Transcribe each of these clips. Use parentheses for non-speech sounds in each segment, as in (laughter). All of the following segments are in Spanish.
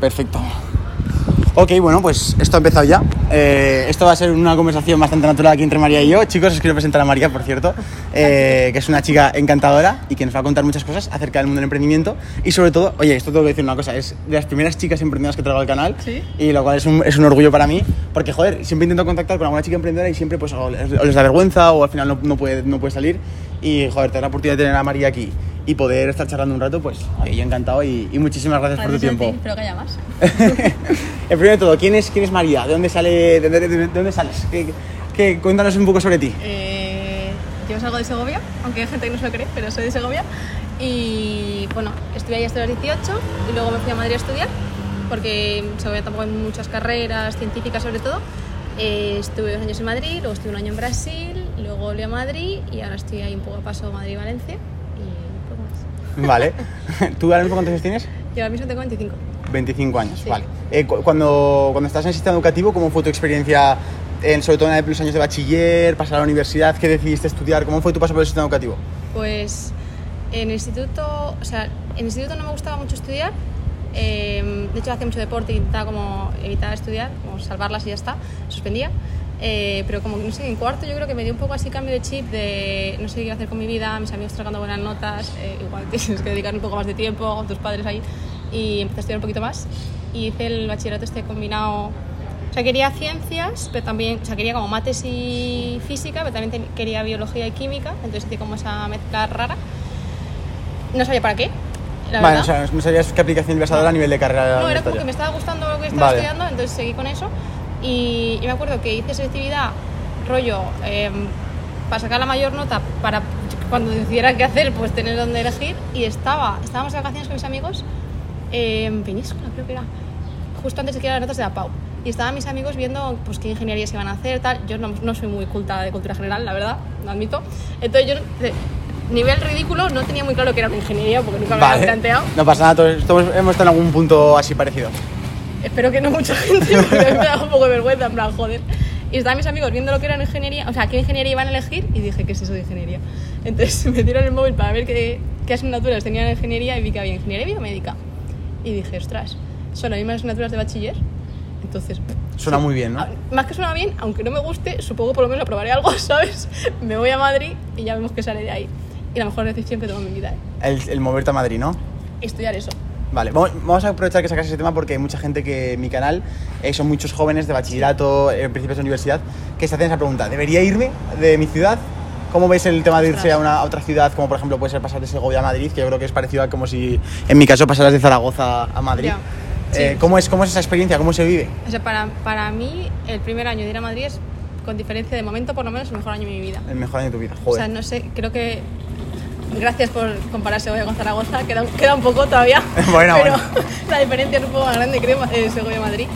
Perfecto. Ok, bueno, pues esto ha empezado ya. Eh, esto va a ser una conversación bastante natural aquí entre María y yo. Chicos, os quiero presentar a María, por cierto, eh, que es una chica encantadora y que nos va a contar muchas cosas acerca del mundo del emprendimiento. Y sobre todo, oye, esto tengo que decir una cosa, es de las primeras chicas emprendedoras que traigo al canal. Sí. Y lo cual es un, es un orgullo para mí, porque, joder, siempre intento contactar con alguna chica emprendedora y siempre pues o les, o les da vergüenza o al final no, no, puede, no puede salir. Y, joder, tener la oportunidad de tener a María aquí y poder estar charlando un rato, pues, oye, yo encantado y, y muchísimas gracias, por tu Gracias tiempo. ti, Espero que haya más. (laughs) El primero de todo, ¿quién es, quién es María? ¿De dónde, sale, de, de- de- de dónde sales? ¿Qué, qué- cuéntanos un poco sobre ti. Eh, yo salgo de Segovia, aunque hay gente que no se lo cree, pero soy de Segovia. Y bueno, estudié ahí hasta los 18 y luego me fui a Madrid a estudiar, porque en Segovia tampoco hay muchas carreras científicas sobre todo. Eh, estuve dos años en Madrid, luego estuve un año en Brasil, luego volví a Madrid y ahora estoy ahí un poco a paso Madrid-Valencia y poco más. Vale. (laughs) ¿Tú ahora mismo cuántos años tienes? Yo ahora mismo tengo 25. 25 años, Sí. vale. Eh, cu- cuando, cuando estás en el sistema educativo, ¿cómo fue tu experiencia, en, sobre todo en los años de bachiller, pasar a la universidad? ¿Qué decidiste estudiar? ¿Cómo fue tu paso por el sistema educativo? Pues en el instituto, o sea, en el instituto no me gustaba mucho estudiar. eh, de hecho, hacía mucho deporte e intentaba como evitar estudiar, como salvarlas y ya está, suspendía. Eh, pero como, no sé, en cuarto yo creo que me dio un poco así cambio de chip de no sé qué hacer con mi vida, mis amigos sacando buenas notas, eh, igual (laughs) tienes que dedicar un poco más de tiempo con tus padres ahí y empecé a estudiar un poquito más y hice el bachillerato este combinado o sea, quería ciencias, pero también, o sea, quería como mates y física, pero también quería biología y química, entonces hice como esa mezcla rara. No sabía para qué, la vale, verdad. o sea, no sabías qué aplicación ibas a dar a nivel de carrera. no, era como que me estaba gustando lo que estaba Vale. estudiando, entonces seguí con eso. Y, y me acuerdo que hice selectividad, rollo, em, para sacar la mayor nota, para cuando decidiera qué hacer, pues tener dónde elegir. Y estaba, estábamos de vacaciones con mis amigos en Peñíscola, creo que era, justo antes de que eran las notas de la PAU. Y estaban mis amigos viendo pues, qué ingenierías iban a hacer, tal. Yo no, no soy muy culta de cultura general, la verdad, lo admito. Entonces yo, de nivel ridículo, no tenía muy claro que era una ingeniería, porque nunca me lo había Vale. planteado. No pasa nada, todos, todos hemos estado en algún punto así parecido. Espero que no mucha gente, (laughs) porque me da un poco de vergüenza, en plan, joder. Y estaban mis amigos viendo lo que era ingeniería, o sea, qué ingeniería iban a elegir, y dije, ¿qué es eso de ingeniería? Entonces (laughs) me dieron el móvil para ver qué, qué asignaturas tenían en ingeniería y vi que había ingeniería biomédica. Y dije, ostras, son las mismas asignaturas de bachiller. Entonces, Suena muy bien, ¿no? a- más que suena bien, aunque no me guste, supongo por lo menos aprobaré algo, (laughs) ¿sabes? Me voy a Madrid y ya vemos qué sale de ahí. Y la mejor decisión que tomo en mi vida, ¿eh? El, el moverte a Madrid, ¿no? Estudiar eso. Vale, vamos, a aprovechar que sacas ese tema porque hay mucha gente que en mi canal, eh, son muchos jóvenes de bachillerato, en principios de universidad, que se hacen esa pregunta, ¿debería irme de mi ciudad? ¿Cómo ves el tema de irse a una a otra ciudad, como por ejemplo puede ser pasar de Segovia a Madrid, que yo creo que es parecido a como si en mi caso pasaras de Zaragoza a Madrid? Eh, Sí. ¿cómo, es, ¿Cómo es esa experiencia? ¿Cómo se vive? O sea, para, para mí, el primer año de ir a Madrid es, con diferencia de momento, por lo menos, el mejor año de mi vida. El mejor año de tu vida. O Joder. sea, no sé, creo que. Gracias por comparar Segovia con Zaragoza, queda, un- queda un poco todavía. (laughs) Bueno, pero bueno. (laughs) la diferencia es un poco más grande, creo, eh, Segovia-Madrid.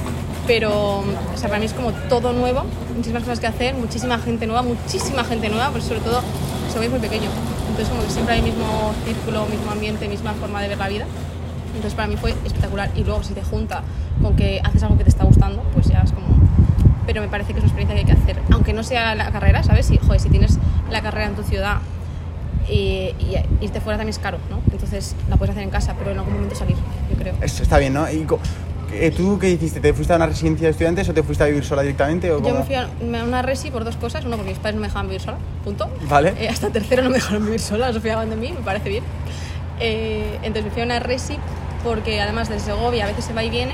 Pero, o sea, para mí es como todo nuevo, muchísimas cosas que hacer, muchísima gente nueva, muchísima gente nueva, pero sobre todo Segovia es muy pequeño. Entonces, como que siempre hay el mismo círculo, mismo ambiente, misma forma de ver la vida. Entonces, para mí fue espectacular. Y luego, si te junta con que haces algo que te está gustando, pues ya es como. Pero me parece que es una experiencia que hay que hacer. Aunque no sea la carrera, ¿sabes? Si, joder, si tienes la carrera en tu ciudad y, y irte fuera también es caro, ¿no? Entonces la puedes hacer en casa, pero en algún momento salir, yo creo. Es- Está bien, ¿no? Y eh, ¿Tú qué hiciste? ¿Te fuiste a una residencia de estudiantes o te fuiste a vivir sola directamente? O Yo cómo? me fui a una resi por dos cosas. Uno, porque mis padres no me dejaban vivir sola, punto. Vale. Eh, hasta tercero no me dejaron vivir sola, eso fiaban de mí, me parece bien. Eh, entonces me fui a una resi porque además desde Segovia a veces se va y viene,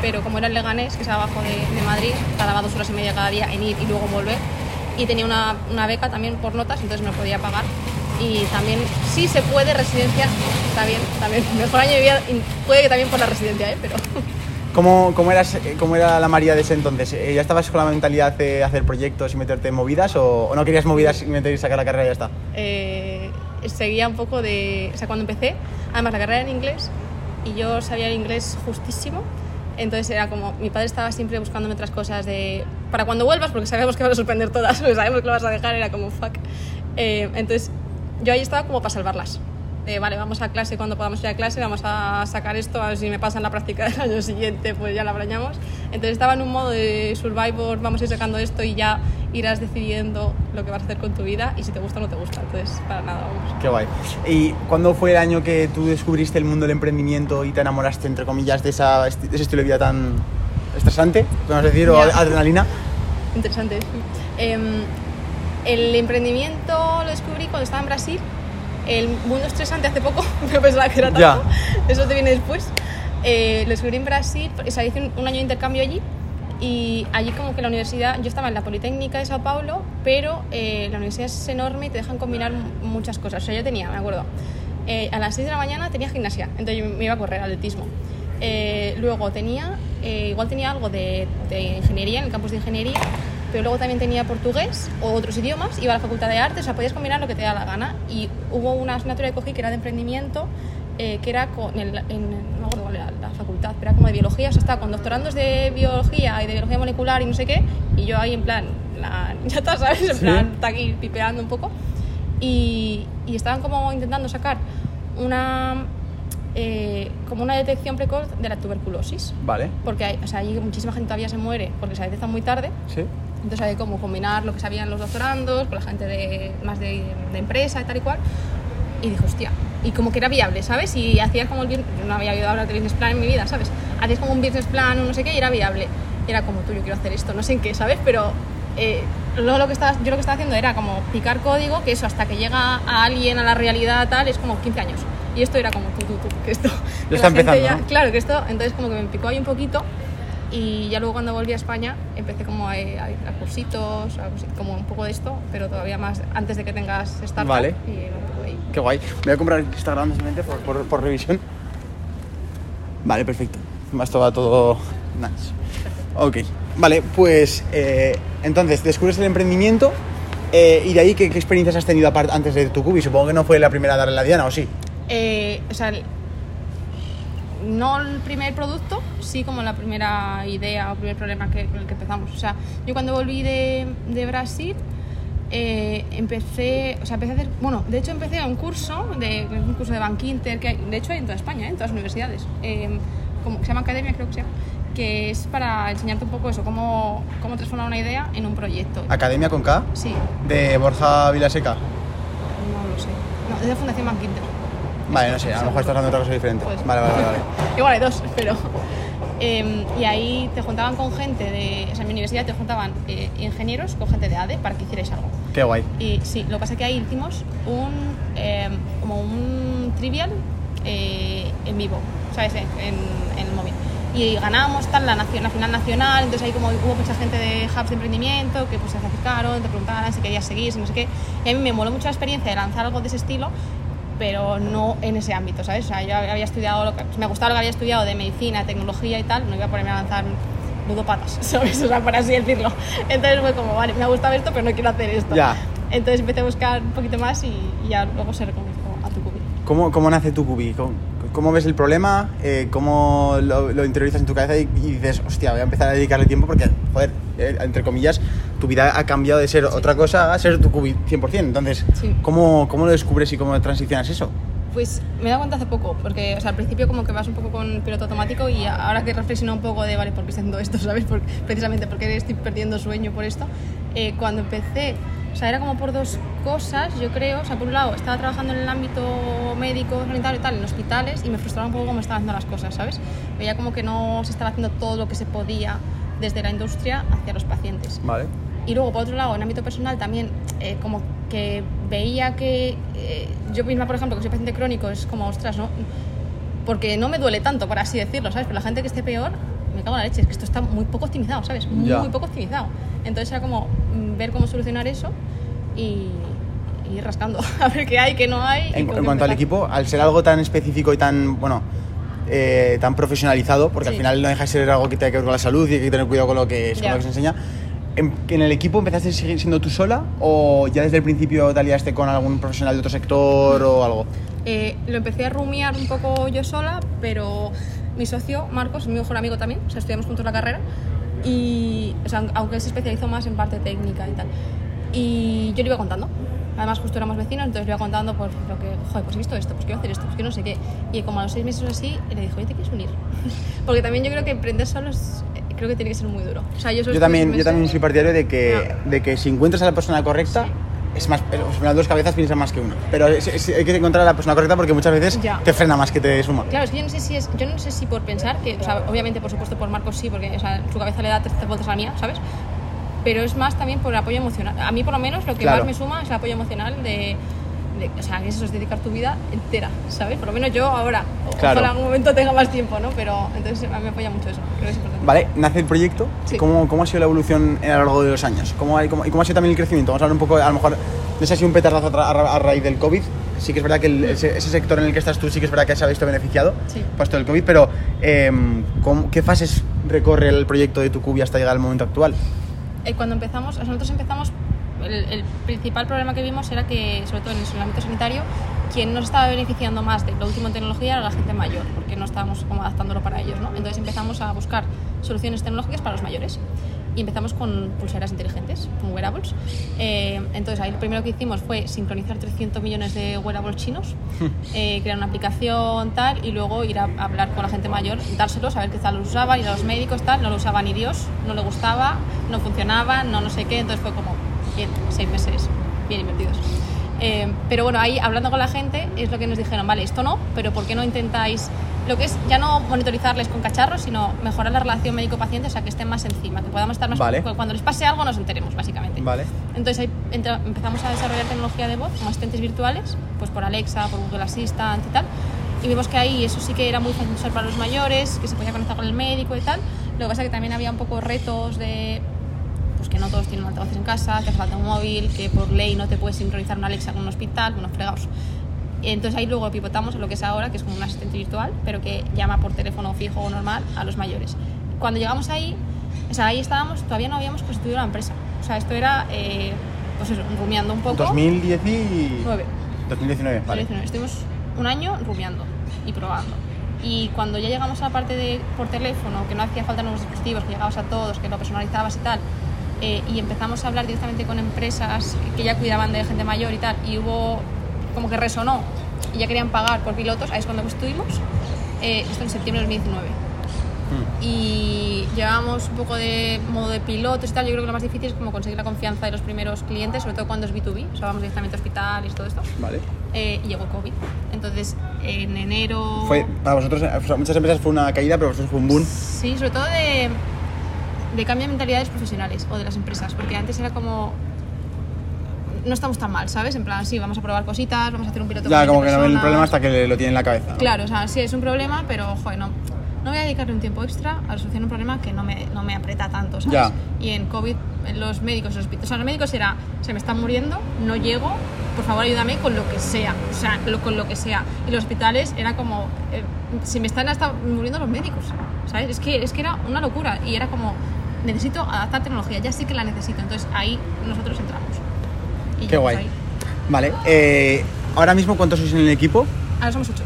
pero como era el Leganés, que es abajo de, de Madrid, tardaba dos horas y media cada día en ir y luego volver. Y tenía una, una beca también por notas, entonces me podía pagar. Y también, sí se puede, residencia, está bien, también. (laughs) Mejor año de vida, puede que también por la residencia, ¿eh? Pero (laughs) ¿Cómo, cómo, eras, ¿Cómo era la María de ese entonces? Eh, ¿Ya estabas con la mentalidad de hacer proyectos y meterte en movidas o, o no querías movidas y meter y sacar la carrera y ya está? eh, seguía un poco de... O sea, cuando empecé, además la carrera era en inglés y yo sabía el inglés justísimo, entonces era como, mi padre estaba siempre buscándome otras cosas de... Para cuando vuelvas, porque sabemos que vas a suspender todas, (laughs) porque sabemos que lo vas a dejar, era como, fuck. Eh, entonces, yo ahí estaba como para salvarlas. Eh, vale, vamos a clase cuando podamos ir a clase, vamos a sacar esto, a ver si me pasan la práctica del año siguiente, pues ya la abrañamos. Entonces estaba en un modo de Survivor, vamos a ir sacando esto y ya irás decidiendo lo que vas a hacer con tu vida y si te gusta o no te gusta. Entonces, para nada, vamos. Qué guay. ¿Y cuándo fue el año que tú descubriste el mundo del emprendimiento y te enamoraste, entre comillas, de, esa, de ese estilo de vida tan estresante, podemos decir, o adrenalina? Interesante. Em, el emprendimiento lo descubrí cuando estaba en Brasil. El mundo estresante hace poco, (laughs) no pensaba que era Ya. tanto. Eso te viene después. Eh, lo descubrí en Brasil, o sea, hice un, un año de intercambio allí. Y allí como que la universidad, yo estaba en la Politécnica de Sao Paulo, pero eh, la universidad es enorme y te dejan combinar muchas cosas. O sea, yo tenía, me acuerdo, eh, a las 6 de la mañana tenía gimnasia, entonces yo me iba a correr, atletismo. Eh, luego tenía, eh, igual tenía algo de, de ingeniería, en el campus de ingeniería, pero luego también tenía portugués o otros idiomas, iba a la facultad de artes, o sea, podías combinar lo que te da la gana. Y hubo una asignatura que cogí que era de emprendimiento, eh, que era con el, en, no acuerdo era la facultad, pero era como de biología, o sea, estaba con doctorandos de biología y de biología molecular y no sé qué, y yo ahí en plan, la, ya está, (laughs) ¿sabes? En Sí. plan, está aquí pipeando un poco. Y, y estaban como intentando sacar una, eh, como una detección precoz de la tuberculosis. Vale. Porque hay, o sea, allí muchísima gente todavía se muere porque se detecta muy tarde. Sí. Entonces hay como combinar lo que sabían los doctorandos con la gente de, más de, de empresa y tal y cual. Y dije, hostia, y como que era viable, ¿sabes? Y hacías como el yo no había oído hablar de business plan en mi vida, ¿sabes? Hacías como un business plan o no sé qué y era viable. Y era como tú, yo quiero hacer esto, no sé en qué, ¿sabes? Pero eh, luego lo que estaba, yo lo que estaba haciendo era como picar código, que eso hasta que llega a alguien a la realidad tal es como 15 años. Y esto era como tú, tú, tú, que esto... que está empezando, ¿no? Claro, que esto, entonces como que me picó ahí un poquito y ya luego cuando volví a España empecé como a, ir a, a cursitos, a como un poco de esto, pero todavía más antes de que tengas startup Vale. y era un poco de ahí. Qué guay. Me voy a comprar Instagram simplemente por, por, por revisión. Vale, perfecto. Esto va todo nice. Ok. Vale, pues eh, entonces descubres el emprendimiento eh, y de ahí ¿qué, qué experiencias has tenido antes de tu cubi. Supongo que no fue la primera a darle la diana, ¿o sí? Eh, o sea, no el primer producto, sí como la primera idea o primer problema que, con el que empezamos. O sea, yo cuando volví de, de Brasil eh, empecé, o sea, empecé a hacer, bueno, de hecho empecé un curso, de, un curso de Bank Inter, que hay, de hecho hay en toda España, ¿eh? en todas las universidades, eh, como, se llama Academia creo que se llama, que es para enseñarte un poco eso, cómo, cómo transformar una idea en un proyecto. Academia con K Sí, de Borja Vilaseca. no lo sé. No, es de Fundación Bank Inter. Vale, no sé, a lo mejor estás hablando de otra cosa diferente. Pues- Vale, vale, vale. (laughs) Igual hay dos, pero. em, y ahí te juntaban con gente de. O sea, en mi universidad te juntaban eh, ingenieros con gente de ADE para que hicierais algo. Qué guay. Y sí, lo que pasa es que ahí hicimos un. em, como un trivial eh, en vivo, ¿sabes? En, en el móvil. Y ganábamos tal la, nacio- la final nacional, entonces ahí como hubo mucha gente de hubs de emprendimiento que pues se acercaron, te preguntaban si querías seguir, si no sé qué. Y a mí me moló mucho la experiencia de lanzar algo de ese estilo, pero no en ese ámbito, ¿sabes? O sea, yo había estudiado, lo que, me gustaba lo que había estudiado de medicina, tecnología y tal, no iba a ponerme a lanzar ludopatas, (laughs) ¿sabes? O sea, por así decirlo. Entonces fue como, vale, me ha gustado esto, pero no quiero hacer esto. Ya. Entonces empecé a buscar un poquito más y, y ya luego se reconozco a tu cubi. ¿Cómo, cómo nace tu cubi? ¿Cómo, cómo ves el problema? Eh, ¿Cómo lo, lo interiorizas en tu cabeza y, y dices, hostia, voy a empezar a dedicarle tiempo porque, joder, eh, entre comillas, tu vida ha cambiado de ser otra cosa a ser tu cubi 100%. Entonces, Sí. ¿cómo, ¿cómo lo descubres y cómo transicionas eso? Pues me he dado cuenta hace poco, porque o sea, al principio como que vas un poco con piloto automático y ahora que reflexiono un poco de, vale, ¿por qué estoy haciendo esto? (laughs) ¿Sabes? Por- precisamente porque estoy perdiendo sueño por esto. Eh, cuando empecé, o sea, era como por dos cosas, yo creo. O sea, por un lado, estaba trabajando en el ámbito médico, sanitario y tal, en hospitales, y me frustraba un poco cómo estaban haciendo las cosas, ¿sabes? Veía como que no se estaba haciendo todo lo que se podía desde la industria hacia los pacientes. Vale. Y luego, por otro lado, en ámbito personal también, eh, como que veía que eh, yo misma, por ejemplo, que soy paciente crónico, es como, ostras, ¿no? Porque no me duele tanto, por así decirlo, ¿sabes? Pero la gente que esté peor, me cago en la leche, es que esto está muy poco optimizado, ¿sabes? Muy, Ya. muy poco optimizado. Entonces era como mm, ver cómo solucionar eso y, y ir rascando, (laughs) a ver qué hay, qué no hay. En, con en cuanto al equipo, al ser algo tan específico y tan, bueno, eh, tan profesionalizado, porque al Sí. final no deja de ser algo que tiene que ver con la salud y hay que tener cuidado con lo que, con Ya. lo que se enseña. ¿En, en el equipo empezaste siendo tú sola o ya desde el principio te aliaste con algún profesional de otro sector o algo? Eh, lo empecé a rumiar un poco yo sola, pero mi socio, Marcos, es mi mejor amigo también, o sea, estudiamos juntos la carrera, y, o sea, aunque él se especializó más en parte técnica y tal. Y yo le iba contando. Además, justo éramos vecinos, entonces le iba contando por lo que, joder, pues he visto esto, pues quiero hacer esto, pues que no sé qué. Y como a los seis meses o así, le dije, oye, ¿te quieres unir? (laughs) Porque también yo creo que emprender solo es, creo que tiene que ser muy duro. O sea, yo, Yo también, yo también soy partidario de que, No. de que si encuentras a la persona correcta, Sí. es más, las dos cabezas piensan más que una. Pero es- es- hay que encontrar a la persona correcta porque muchas veces Ya. te frena más que te suma. Claro, es que yo no sé si es, yo no sé si por pensar que, o sea, obviamente por supuesto por Marcos sí, porque o sea, su cabeza le da tres vueltas a la mía, ¿sabes? Pero es más también por el apoyo emocional. A mí por lo menos lo que Claro. más me suma es el apoyo emocional de, de- o sea, que eso es dedicar tu vida entera, ¿sabes? Por lo menos yo ahora, o- Claro. ojalá en algún momento tenga más tiempo, ¿no? Pero entonces a mí me apoya mucho eso, creo que es importante. Vale, nace el proyecto. Sí. ¿Cómo, ¿Cómo ha sido la evolución a lo largo de los años? ¿Cómo, ha- cómo- ¿Y cómo ha sido también el crecimiento? Vamos a hablar un poco, a lo mejor, no sé si un petardazo a, ra- a raíz del COVID. Sí que es verdad que el- ese, ese sector en el que estás tú sí que es verdad que se ha visto beneficiado Sí. puesto el COVID, pero ¿cómo- ¿qué fases recorre el proyecto de Tucubi hasta llegar al momento actual? Eh, cuando empezamos, nosotros empezamos, el, el principal problema que vimos era que, sobre todo en el ámbito sanitario, quien nos estaba beneficiando más de lo último en tecnología era la gente mayor, porque no estábamos como adaptándolo para ellos, ¿no? Entonces empezamos a buscar soluciones tecnológicas para los mayores y empezamos con pulseras inteligentes, con wearables. Eh, entonces ahí lo primero que hicimos fue sincronizar 300 millones de wearables chinos, (laughs) eh, crear una aplicación tal y luego ir a, a hablar con la gente mayor, dárselos, a ver qué tal los usaban, ir a los médicos tal, no lo usaba ni Dios, no le gustaba, no funcionaba, no no sé qué, entonces fue como, bien, seis meses bien invertidos. Eh, pero bueno, ahí hablando con la gente es lo que nos dijeron, vale, esto no, pero ¿por qué no intentáis lo que es ya no monitorizarles con cacharros, sino mejorar la relación médico-paciente, o sea, que estén más encima, que podamos estar más... Vale. Cuando les pase algo nos enteremos, básicamente. Vale. Entonces ahí empezamos a desarrollar tecnología de voz como asistentes virtuales, pues por Alexa, por Google Assistant y tal. Y vimos que ahí eso sí que era muy fácil usar para los mayores, que se podía conectar con el médico y tal. Lo que pasa es que también había un poco retos de que no todos tienen altavoces en casa, que hace falta un móvil, que por ley no te puedes sincronizar una Alexa con un hospital, unos fregados. Entonces ahí luego pivotamos a lo que es ahora, que es como un asistente virtual, pero que llama por teléfono fijo o normal a los mayores. Cuando llegamos ahí, o sea, ahí estábamos, todavía no habíamos constituido la empresa. O sea, esto era, eh, pues eso, rumiando un poco. 2019. 2019, Nueve. vale. 2019. Estuvimos un año rumiando y probando. Y cuando ya llegamos a la parte de por teléfono, que no hacía falta nuevos dispositivos, que llegabas a todos, que lo personalizabas y tal, eh, y empezamos a hablar directamente con empresas que ya cuidaban de gente mayor y tal, y hubo como que resonó y ya querían pagar por pilotos, ahí es cuando estuvimos, eh, esto en septiembre de 2019 Mm. y llevábamos un poco de modo de pilotos y tal. Yo creo que lo más difícil es como conseguir la confianza de los primeros clientes, sobre todo cuando es B2B, o sea, vamos directamente a hospitales y todo esto. Vale. Eh, y llegó COVID. Entonces, en enero. Fue, para vosotros, sea, muchas empresas fue una caída, pero vosotros fue un boom. Sí, sobre todo de, de cambio de mentalidades profesionales o de las empresas, porque antes era como. No estamos tan mal, ¿sabes? En plan, sí, vamos a probar cositas, vamos a hacer un piloto Ya, con como 20 que no ven el problema hasta que lo tienen en la cabeza. ¿no? Claro, o sea, sí es un problema, pero joder, no, no voy a dedicarle un tiempo extra a solucionar un problema que no me, no me aprieta tanto, ¿sabes? Ya. Y en COVID, en los médicos, los o sea, los médicos era, se me están muriendo, no llego, por favor ayúdame con lo que sea, o sea, lo- con lo que sea. Y los hospitales era como, eh, se me están hasta muriendo los médicos, ¿sabes? Es que, es que era una locura y era como, necesito adaptar tecnología, ya sí que la necesito, entonces ahí nosotros entramos. Y Qué guay. ahí. Vale. eh, ahora mismo, ¿cuántos sois en el equipo? Ahora somos ocho.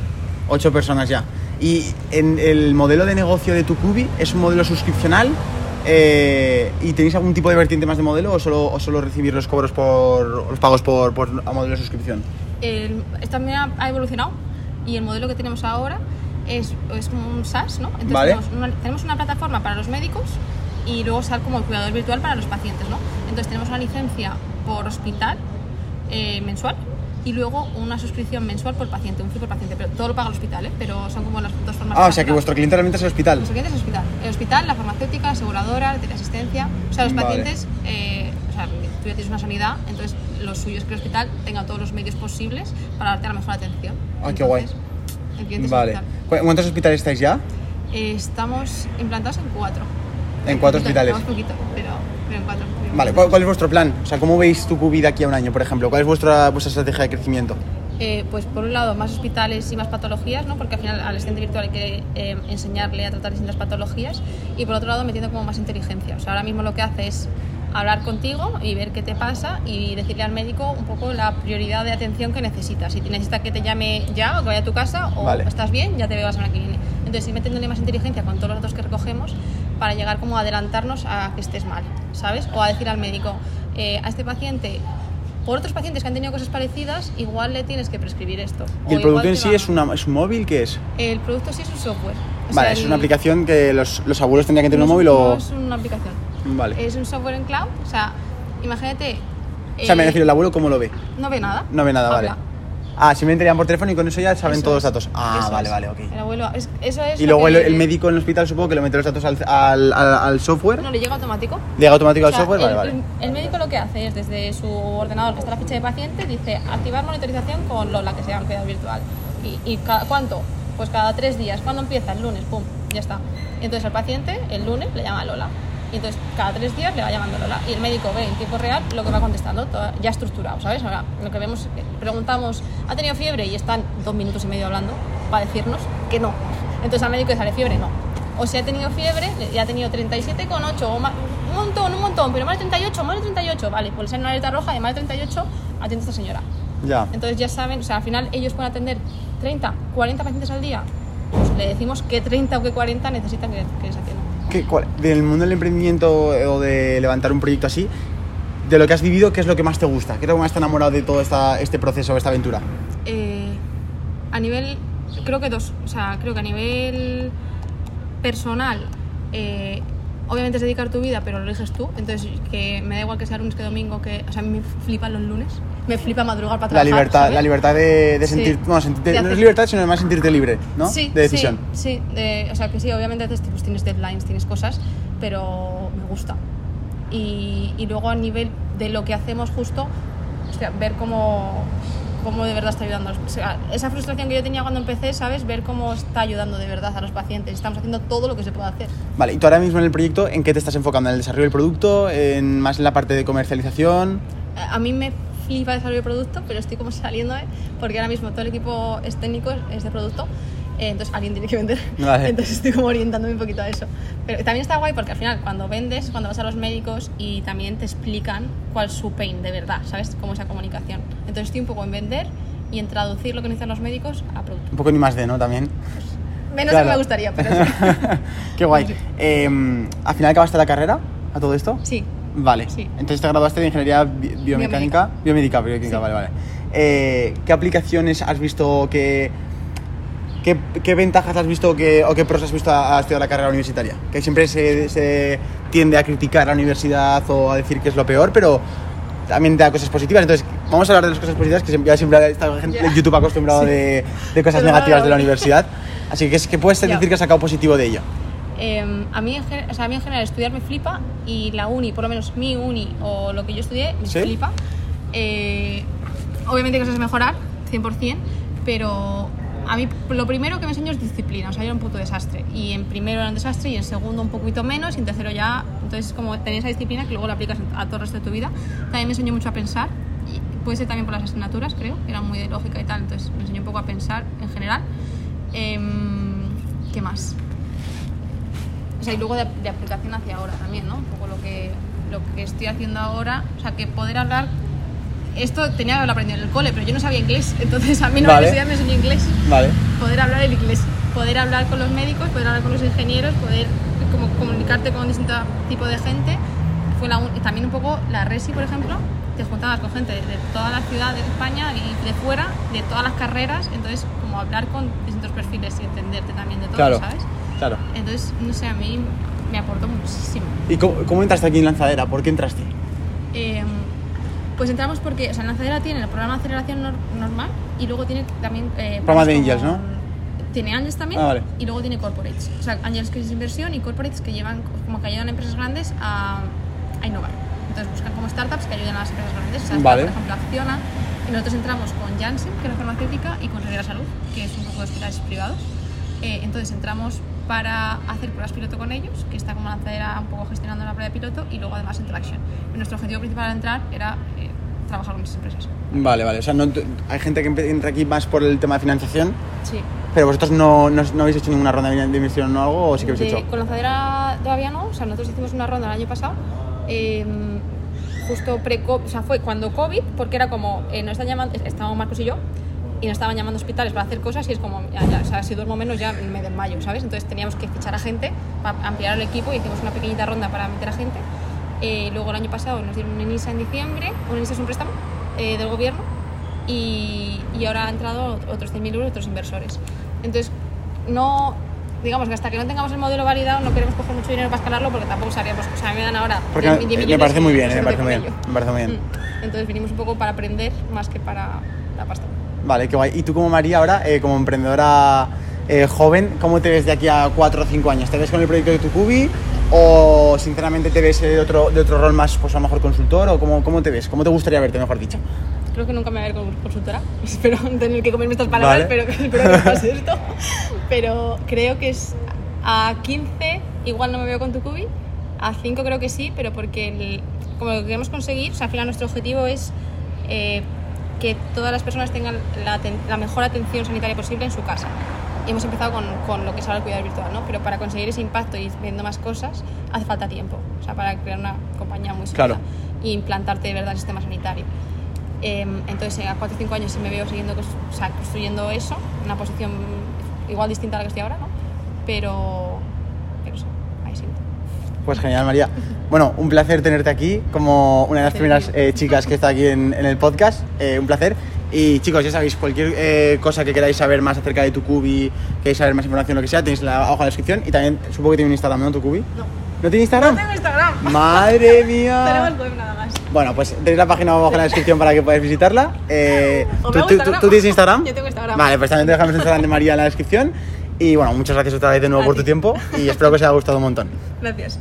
Ocho personas ya. Y en el modelo de negocio de Tucubi es un modelo suscripcional. eh, ¿Y tenéis algún tipo de vertiente más de modelo o solo, o solo recibir los cobros por los pagos por, por a modelo de suscripción? el, esto también ha, evolucionado y el modelo que tenemos ahora es, es un SaaS, ¿no? Entonces Vale. tenemos, una, tenemos una plataforma para los médicos y luego SaaS como el cuidador virtual para los pacientes, ¿no? Entonces tenemos una licencia por hospital eh, mensual y luego una suscripción mensual por paciente, un fee por paciente, pero todo lo paga el hospital, ¿eh? Pero son como las dos formas Ah, o sea que vuestro cliente realmente es el hospital. Nuestro cliente es el hospital. El hospital, la farmacéutica, la aseguradora, la teleasistencia. O sea, los Vale. pacientes, eh, o sea, tú ya tienes una sanidad, entonces lo suyo es que el hospital tenga todos los medios posibles para darte la mejor atención. Ah, qué guay. El cliente Vale. el hospital. ¿Cu- ¿Cuántos hospitales estáis ya? Eh, estamos implantados en cuatro. En cuatro Poquito, hospitales. Poquito, pero, pero en cuatro. Vale, ¿cuál, cuál es vuestro plan? O sea, ¿cómo veis Tucubi de aquí a un año, por ejemplo? ¿Cuál es vuestra, vuestra estrategia de crecimiento? Eh, pues por un lado más hospitales y más patologías, ¿no? porque al final al asistente virtual hay que eh, enseñarle a tratar distintas patologías y por otro lado metiendo como más inteligencia. O sea, ahora mismo lo que hace es hablar contigo y ver qué te pasa y decirle al médico un poco la prioridad de atención que necesitas. Si necesitas que te llame ya o que vaya a tu casa o Vale. estás bien, ya te veo la semana que viene. Entonces, ir metiéndole más inteligencia con todos los datos que recogemos para llegar como a adelantarnos a que estés mal, ¿sabes? O a decir al médico, eh, a este paciente por otros pacientes que han tenido cosas parecidas, igual le tienes que prescribir esto. ¿Y el producto en sí va- es, una, es un móvil? ¿Qué es? El producto sí es un software. O Vale, sea, es el- una aplicación que los, los abuelos tendrían que tener un móvil o... No es una aplicación. Vale. Es un software en cloud. O sea, imagínate. O sea, me eh, refiero, el abuelo cómo lo ve. No ve nada. No ve nada, Habla. vale. Ah, simplemente llaman por teléfono y con eso ya saben Eso todos los es, datos. Ah, eso vale, es. vale, ok. El abuelo, es- eso es. Y lo luego el, que- el médico en el hospital supongo que le mete los datos al, al, al- al software. No, le llega automático. Llega automático O al sea, software, el, vale, vale. el- el médico lo que hace es desde su ordenador, que está la ficha de paciente, dice activar monitorización con Lola, que se llama cuidado virtual. ¿Y, y cuánto? Pues cada tres días. ¿Cuándo empieza? El lunes, pum, ya está. Entonces al paciente, el lunes, le llama Lola. Y entonces cada tres días le va llamando Lola. Y el médico ve en tiempo real lo que va contestando, todo ya estructurado, ¿sabes? Ahora, lo que vemos, eh, preguntamos, ¿ha tenido fiebre? Y están dos minutos y medio hablando para decirnos que no. Entonces al médico le sale fiebre, no. O si ha tenido fiebre, ya ha tenido 37,8 o más, un montón, un montón, pero más de 38, más de 38, vale, pues le sale una alerta roja de más de 38, atiende a esta señora. Ya. Entonces ya saben, o sea, al final ellos pueden atender 30, 40 pacientes al día, pues le decimos que 30 o que 40 necesitan que, que les atiendan. ¿Qué- cuál- del mundo del emprendimiento o de levantar un proyecto así, de lo que has vivido, ¿qué es lo que más te gusta? ¿Qué es lo que más te ha enamorado de todo este proceso, esta aventura? Eh, a nivel, creo que dos, o sea, creo que a nivel personal, eh, obviamente es dedicar tu vida, pero lo eliges tú, entonces que me da igual que sea lunes que domingo, que, o sea, a mí me flipan los lunes, me flipa madrugar para La trabajar. libertad, ¿sabes? la libertad de, de Sí. sentir, bueno, sentirte- De no es libertad, sino además sentirte libre, ¿no? Sí, de decisión. Sí, sí, de- o sea que sí, obviamente pues, tienes deadlines, tienes cosas, pero me gusta. Y, y luego a nivel de lo que hacemos justo, hostia, ver cómo, cómo de verdad está ayudando. O sea, esa frustración que yo tenía cuando empecé, ¿sabes? Ver cómo está ayudando de verdad a los pacientes. Estamos haciendo todo lo que se puede hacer. Vale, y tú ahora mismo en el proyecto, ¿en qué te estás enfocando? ¿En el desarrollo del producto? ¿En más en la parte de comercialización? A mí me flipa desarrollo de producto, pero estoy como saliendo, porque ahora mismo todo el equipo es técnico, es de producto, eh, entonces alguien tiene que vender. (laughs) Vale. Entonces estoy como orientándome un poquito a eso. Pero también está guay porque al final cuando vendes, cuando vas a los médicos y también te explican cuál es su pain de verdad, ¿sabes? Cómo esa comunicación. Entonces estoy un poco en vender y en traducir lo que necesitan los médicos a producto. Un poco ni más de, ¿no? También. Menos Claro. que me gustaría, pero (laughs) sí. Qué guay. (laughs) Eh, ¿Al final acabaste la carrera a todo esto? sí. Vale. Sí. Entonces te graduaste de ingeniería bi- biomecánica. Biomédica, bioquímica, Sí. vale, vale. Eh, ¿Qué aplicaciones has visto que... ¿Qué, qué ventajas has visto que, o qué pros has visto a, a estudiar la carrera universitaria? Que siempre se, se tiende a criticar la universidad o a decir que es lo peor, pero también te da cosas positivas. Entonces, vamos a hablar de las cosas positivas, que siempre, ya siempre está gente de YouTube acostumbrado Sí. de, de cosas negativas de la universidad. Así que, ¿qué puedes Ya. decir que has sacado positivo de ello? Eh, a, mí en gen- o sea, a mí en general estudiar me flipa y la uni, por lo menos mi uni o lo que yo estudié, me ¿Sí? flipa. Eh, obviamente que eso es mejorar, 100%, pero a mí lo primero que me enseñó es disciplina, o sea, yo era un puto desastre. Y en primero era un desastre y en segundo un poquito menos y en tercero ya, entonces como tener esa disciplina que luego la aplicas a todo el resto de tu vida. También me enseñó mucho a pensar, y puede ser también por las asignaturas, creo, que eran muy de lógica y tal, entonces me enseñó un poco a pensar en general. Em, ¿Qué más? O sea, y luego de, de aplicación hacia ahora también, ¿no? Un poco lo que, lo que estoy haciendo ahora. O sea, que poder hablar. Esto tenía que haberlo aprendido en el cole, pero yo no sabía inglés. (laughs) Entonces a mí en la Vale. universidad me enseñó inglés. Vale. Poder hablar el inglés. Poder hablar con los médicos, poder hablar con los ingenieros, poder como comunicarte con distinto tipo de gente. Fue la, y también un poco la Resi, por ejemplo. Te juntabas con gente de toda la ciudad de España y de fuera, de todas las carreras. Entonces, como hablar con distintos perfiles y entenderte también de todo, Claro. ¿sabes? Claro. Entonces, no sé, a mí me aportó muchísimo. ¿Y cómo, cómo entraste aquí en Lanzadera? ¿Por qué entraste? Eh, pues entramos porque, o sea, Lanzadera tiene el programa de aceleración nor- normal y luego tiene también... Eh, Programa de Angels, ¿no? Tiene Angels también Ah, vale. y luego tiene Corporates. O sea, Angels que es inversión y Corporates que llevan, como que ayudan a empresas grandes a, a innovar. Entonces buscan como startups que ayuden a las empresas grandes. O sea, Vale. por ejemplo, Acciona. Y nosotros entramos con Janssen, que es la farmacéutica, y con Rivera Salud, que es un poco de hospitales privados. Eh, entonces entramos para hacer pruebas piloto con ellos, que está como lanzadera un poco gestionando la prueba de piloto, y luego además Interaction. Y nuestro objetivo principal al entrar era eh, trabajar con esas empresas. Vale, vale. O sea, no, hay gente que entra aquí más por el tema de financiación, Sí. pero vosotros no, no, no habéis hecho ninguna ronda de inversión o algo, o sí que habéis De- hecho. Con lanzadera todavía no, o sea, nosotros hicimos una ronda el año pasado, eh, justo pre o sea, fue cuando COVID, porque era como, eh, nos están llamando, estábamos Marcos y yo, y nos estaban llamando a hospitales para hacer cosas y es como, ya, ya, o sea, si duermo menos ya me desmayo, ¿sabes? Entonces teníamos que fichar a gente para ampliar el equipo y hicimos una pequeñita ronda para meter a gente. Eh, luego el año pasado nos dieron un ENISA en diciembre, un ENISA es un préstamo eh, del gobierno y, y ahora han entrado otros 100.000 euros otros inversores. Entonces, no, digamos que hasta que no tengamos el modelo validado no queremos coger mucho dinero para escalarlo porque tampoco sabríamos, o sea, me dan ahora Porque 10 me millones parece muy bien, me que parece muy bien, me parece muy bien. Mm. Entonces vinimos un poco para aprender más que para la pasta. Vale, qué guay. Y tú como María ahora, eh, como emprendedora eh, joven, ¿cómo te ves de aquí a 4 o 5 años? ¿Te ves con el proyecto de tu cubi o sinceramente te ves de otro, de otro rol más, pues a lo mejor consultor o cómo, cómo te ves? ¿Cómo te gustaría verte, mejor dicho? Creo que nunca me voy a ver como consultora. (laughs) Espero tener que comerme estas palabras, Vale. pero (laughs) espero que no pase esto. (laughs) Pero creo que es a 15 igual no me veo con tu cubi. A 5 creo que sí, pero porque el- como lo que queremos conseguir, o sea, al final nuestro objetivo es eh, que todas las personas tengan la, la mejor atención sanitaria posible en su casa. Y hemos empezado con, con lo que es ahora el cuidado virtual, ¿no? Pero para conseguir ese impacto y viendo más cosas hace falta tiempo. O sea, para crear una compañía muy sólida Claro. y implantarte de verdad el sistema sanitario. Em, entonces, eh, a 4 o 5 años sí me veo siguiendo, o sea, construyendo eso, una posición igual distinta a la que estoy ahora, ¿no? Pero, pero sí, ahí sí. Pues genial, María. (laughs) Bueno, un placer tenerte aquí como una de las primeras eh, chicas que está aquí en, en el podcast. Eh, un placer. Y chicos, ya sabéis, cualquier eh, cosa que queráis saber más acerca de tu cubi, queréis saber más información, lo que sea, tenéis en la hoja de descripción. Y también supongo que tiene un Instagram, ¿no? Tu cubi. No. ¿No tiene Instagram? No tengo Instagram. Madre (laughs) mía. Tenemos web nada más. Bueno, pues tenéis la página abajo en la descripción para que podáis visitarla. Eh, (laughs) ¿tú, tú- Instagram. tú tienes Instagram? Yo tengo Instagram. Vale, pues también te dejamos el Instagram de María en la descripción. Y bueno, muchas gracias otra vez de nuevo A por ti. tu tiempo y espero que os haya gustado un montón. Gracias.